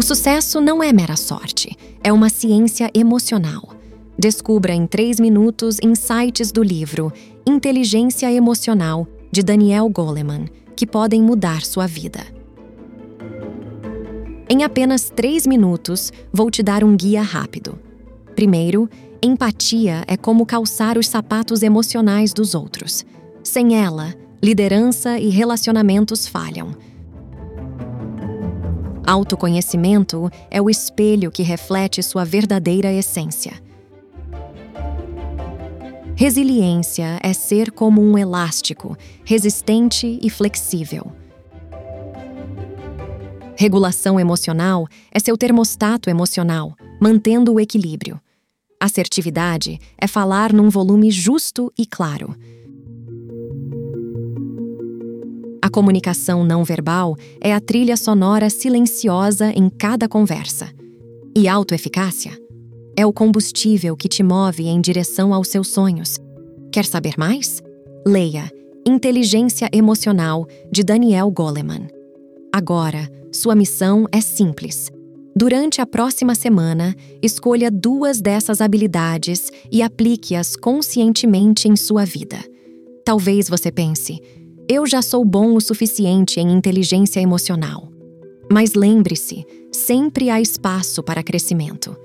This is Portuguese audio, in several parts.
O sucesso não é mera sorte, é uma ciência emocional. Descubra em três minutos insights do livro Inteligência Emocional, de Daniel Goleman, que podem mudar sua vida. Em apenas três minutos, vou te dar um guia rápido. Primeiro, empatia é como calçar os sapatos emocionais dos outros. Sem ela, liderança e relacionamentos falham. Autoconhecimento é o espelho que reflete sua verdadeira essência. Resiliência é ser como um elástico, resistente e flexível. Regulação emocional é seu termostato emocional, mantendo o equilíbrio. Assertividade é falar num volume justo e claro. Comunicação não verbal é a trilha sonora silenciosa em cada conversa. E autoeficácia é o combustível que te move em direção aos seus sonhos. Quer saber mais? Leia Inteligência Emocional de Daniel Goleman. Agora, sua missão é simples. Durante a próxima semana, escolha duas dessas habilidades e aplique-as conscientemente em sua vida. Talvez você pense, eu já sou bom o suficiente em inteligência emocional. Mas lembre-se, sempre há espaço para crescimento.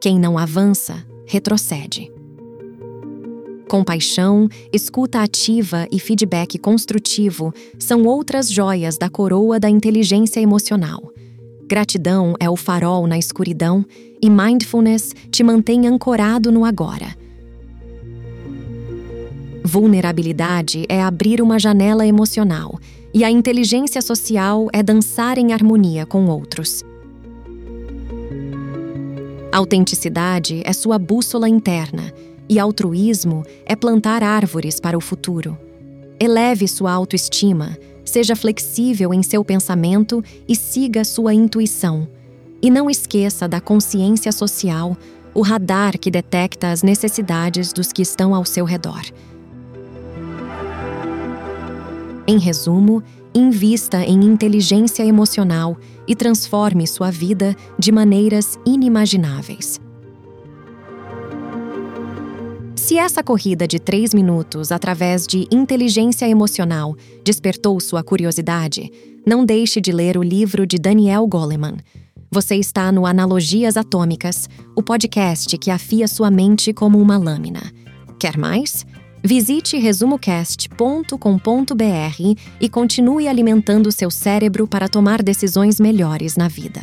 Quem não avança, retrocede. Compaixão, escuta ativa e feedback construtivo são outras joias da coroa da inteligência emocional. Gratidão é o farol na escuridão e mindfulness te mantém ancorado no agora. Vulnerabilidade é abrir uma janela emocional e a inteligência social é dançar em harmonia com outros. Autenticidade é sua bússola interna e altruísmo é plantar árvores para o futuro. Eleve sua autoestima, seja flexível em seu pensamento e siga sua intuição. E não esqueça da consciência social, o radar que detecta as necessidades dos que estão ao seu redor. Em resumo, invista em inteligência emocional e transforme sua vida de maneiras inimagináveis. Se essa corrida de três minutos através de inteligência emocional despertou sua curiosidade, não deixe de ler o livro de Daniel Goleman. Você está no Analogias Atômicas, o podcast que afia sua mente como uma lâmina. Quer mais? Visite resumocast.com.br e continue alimentando seu cérebro para tomar decisões melhores na vida.